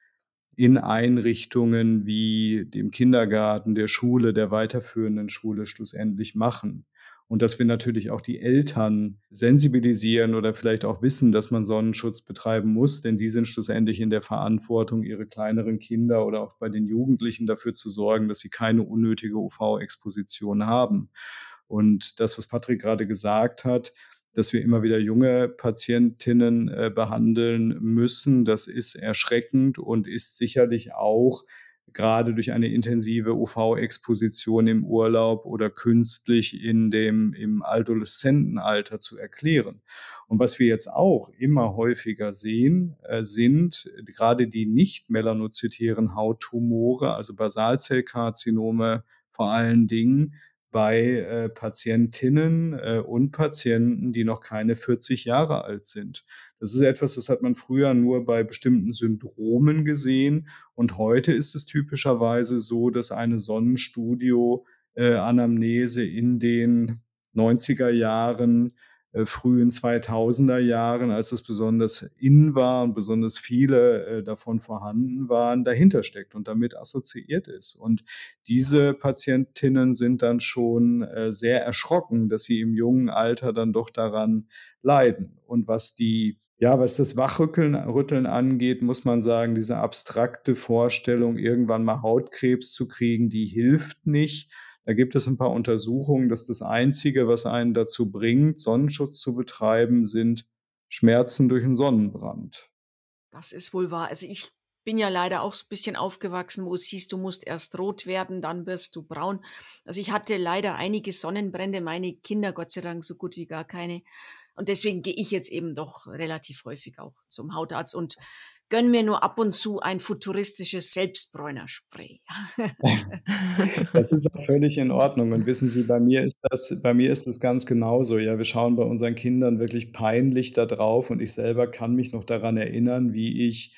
in Einrichtungen wie dem Kindergarten, der Schule, der weiterführenden Schule schlussendlich machen und dass wir natürlich auch die Eltern sensibilisieren oder vielleicht auch wissen, dass man Sonnenschutz betreiben muss, denn die sind schlussendlich in der Verantwortung, ihre kleineren Kinder oder auch bei den Jugendlichen dafür zu sorgen, dass sie keine unnötige UV-Exposition haben. Und das, was Patrick gerade gesagt hat, dass wir immer wieder junge Patientinnen äh, behandeln müssen, das ist erschreckend und ist sicherlich auch gerade durch eine intensive UV-Exposition im Urlaub oder künstlich in dem, im Adoleszentenalter zu erklären. Und was wir jetzt auch immer häufiger sehen, äh, sind gerade die nicht melanozytären Hauttumore, also Basalzellkarzinome vor allen Dingen, bei äh, Patientinnen äh, und Patienten, die noch keine 40 Jahre alt sind. Das ist etwas, das hat man früher nur bei bestimmten Syndromen gesehen und heute ist es typischerweise so, dass eine Sonnenstudio-Anamnese äh, in den 90er Jahren frühen 2000er Jahren, als es besonders in war und besonders viele äh, davon vorhanden waren, dahinter steckt und damit assoziiert ist. Und diese Patientinnen sind dann schon äh, sehr erschrocken, dass sie im jungen Alter dann doch daran leiden. Und was die ja, was das Wachrütteln Rütteln angeht, muss man sagen, diese abstrakte Vorstellung, irgendwann mal Hautkrebs zu kriegen, die hilft nicht. Da gibt es ein paar Untersuchungen, dass das Einzige, was einen dazu bringt, Sonnenschutz zu betreiben, sind Schmerzen durch einen Sonnenbrand. Das ist wohl wahr. Also ich bin ja leider auch so ein bisschen aufgewachsen, wo es hieß, du musst erst rot werden, dann wirst du braun. Also ich hatte leider einige Sonnenbrände, meine Kinder Gott sei Dank so gut wie gar keine. Und deswegen gehe ich jetzt eben doch relativ häufig auch zum Hautarzt und gönn mir nur ab und zu ein futuristisches Selbstbräunerspray. <laughs> das ist auch völlig in Ordnung. Und wissen Sie, bei mir ist das, bei mir ist das ganz genauso. Ja, wir schauen bei unseren Kindern wirklich peinlich da drauf und ich selber kann mich noch daran erinnern, wie ich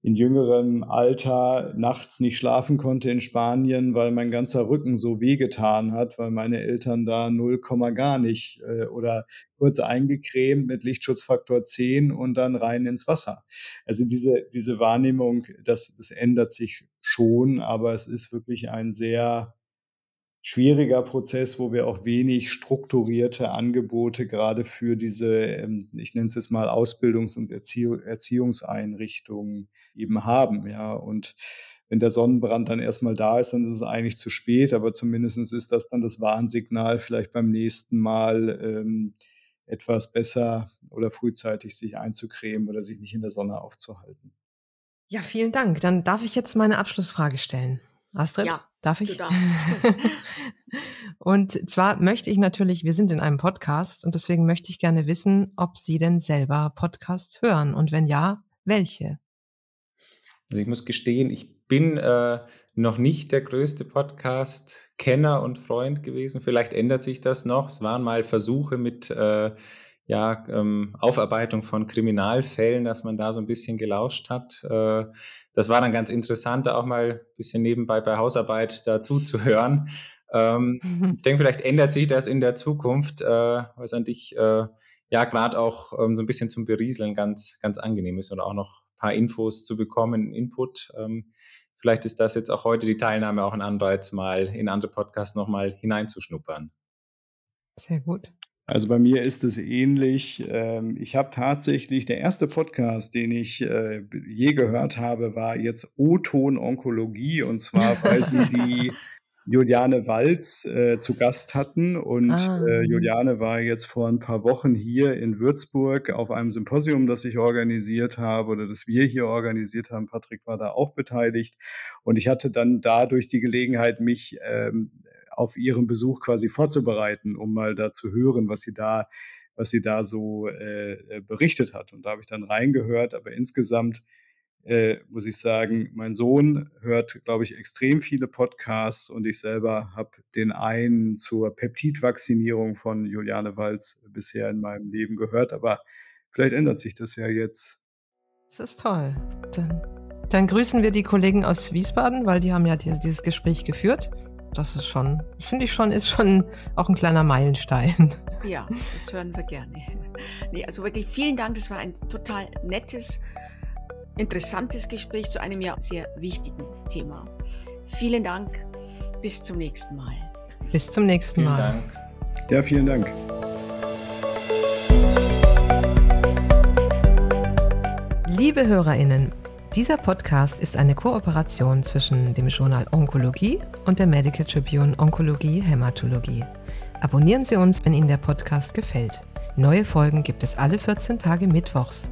in jüngerem Alter nachts nicht schlafen konnte in Spanien, weil mein ganzer Rücken so wehgetan hat, weil meine Eltern da 0, gar nicht äh, oder kurz eingecremt mit Lichtschutzfaktor 10 und dann rein ins Wasser. Also diese, diese Wahrnehmung, das, das ändert sich schon, aber es ist wirklich ein sehr schwieriger Prozess, wo wir auch wenig strukturierte Angebote gerade für diese, ähm, ich nenne es jetzt mal Ausbildungs- und Erziehungseinrichtungen eben haben. Ja, und wenn der Sonnenbrand dann erstmal da ist, dann ist es eigentlich zu spät, aber zumindest ist das dann das Warnsignal, vielleicht beim nächsten Mal ähm, etwas besser oder frühzeitig sich einzucremen oder sich nicht in der Sonne aufzuhalten. Ja, vielen Dank. Dann darf ich jetzt meine Abschlussfrage stellen. Astrid? Ja, darf ich? Du darfst. <laughs> und zwar möchte ich natürlich, wir sind in einem Podcast und deswegen möchte ich gerne wissen, ob Sie denn selber Podcasts hören und wenn ja, welche? Also ich muss gestehen, ich bin äh, noch nicht der größte Podcast-Kenner und Freund gewesen. Vielleicht ändert sich das noch. Es waren mal Versuche mit äh, ja, ähm, Aufarbeitung von Kriminalfällen, dass man da so ein bisschen gelauscht hat. Äh, das war dann ganz interessant, da auch mal ein bisschen nebenbei bei Hausarbeit dazu zu hören. Ähm, ich denke, vielleicht ändert sich das in der Zukunft, äh, weil es an dich äh, ja gerade auch ähm, so ein bisschen zum Berieseln ganz, ganz angenehm ist und auch noch ein paar Infos zu bekommen, Input. Ähm, vielleicht ist das jetzt auch heute die Teilnahme auch ein Anreiz, mal in andere Podcasts nochmal hineinzuschnuppern. Sehr gut. Also bei mir ist es ähnlich. Ähm, ich habe tatsächlich, der erste Podcast, den ich äh, je gehört habe, war jetzt O-Ton Onkologie und zwar, <laughs> weil die die Juliane Walz äh, zu Gast hatten und ah. äh, Juliane war jetzt vor ein paar Wochen hier in Würzburg auf einem Symposium, das ich organisiert habe oder das wir hier organisiert haben. Patrick war da auch beteiligt und ich hatte dann dadurch die Gelegenheit, mich ähm, auf ihren Besuch quasi vorzubereiten, um mal da zu hören, was sie da, was sie da so äh, äh, berichtet hat. Und da habe ich dann reingehört, aber insgesamt äh, muss ich sagen, mein Sohn hört, glaube ich, extrem viele Podcasts und ich selber habe den einen zur Peptidvakzinierung von Juliane Walz bisher in meinem Leben gehört, aber vielleicht ändert sich das ja jetzt. Das ist toll. Dann, dann grüßen wir die Kollegen aus Wiesbaden, weil die haben ja dieses, dieses Gespräch geführt das ist schon, finde ich schon, ist schon auch ein kleiner Meilenstein. Ja, das hören wir gerne. Nee, also wirklich vielen Dank. Das war ein total nettes, interessantes Gespräch zu einem ja sehr wichtigen Thema. Vielen Dank. Bis zum nächsten Mal. Bis zum nächsten vielen Mal. Dank. Ja, vielen Dank. Liebe HörerInnen, dieser Podcast ist eine Kooperation zwischen dem Journal Onkologie und der Medical Tribune Onkologie Hämatologie. Abonnieren Sie uns, wenn Ihnen der Podcast gefällt. Neue Folgen gibt es alle 14 Tage Mittwochs.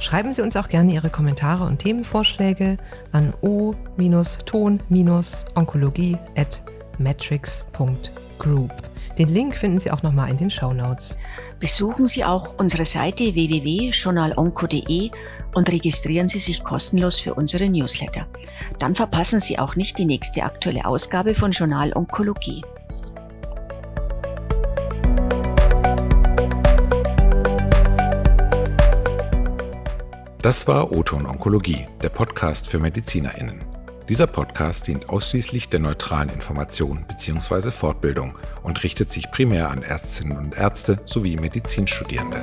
Schreiben Sie uns auch gerne Ihre Kommentare und Themenvorschläge an o-ton-onkologie.matrix.group. Den Link finden Sie auch nochmal in den Show Notes. Besuchen Sie auch unsere Seite www.journalonco.de und registrieren Sie sich kostenlos für unsere Newsletter. Dann verpassen Sie auch nicht die nächste aktuelle Ausgabe von Journal Onkologie. Das war Oton Onkologie, der Podcast für MedizinerInnen. Dieser Podcast dient ausschließlich der neutralen Information bzw. Fortbildung und richtet sich primär an Ärztinnen und Ärzte sowie Medizinstudierende.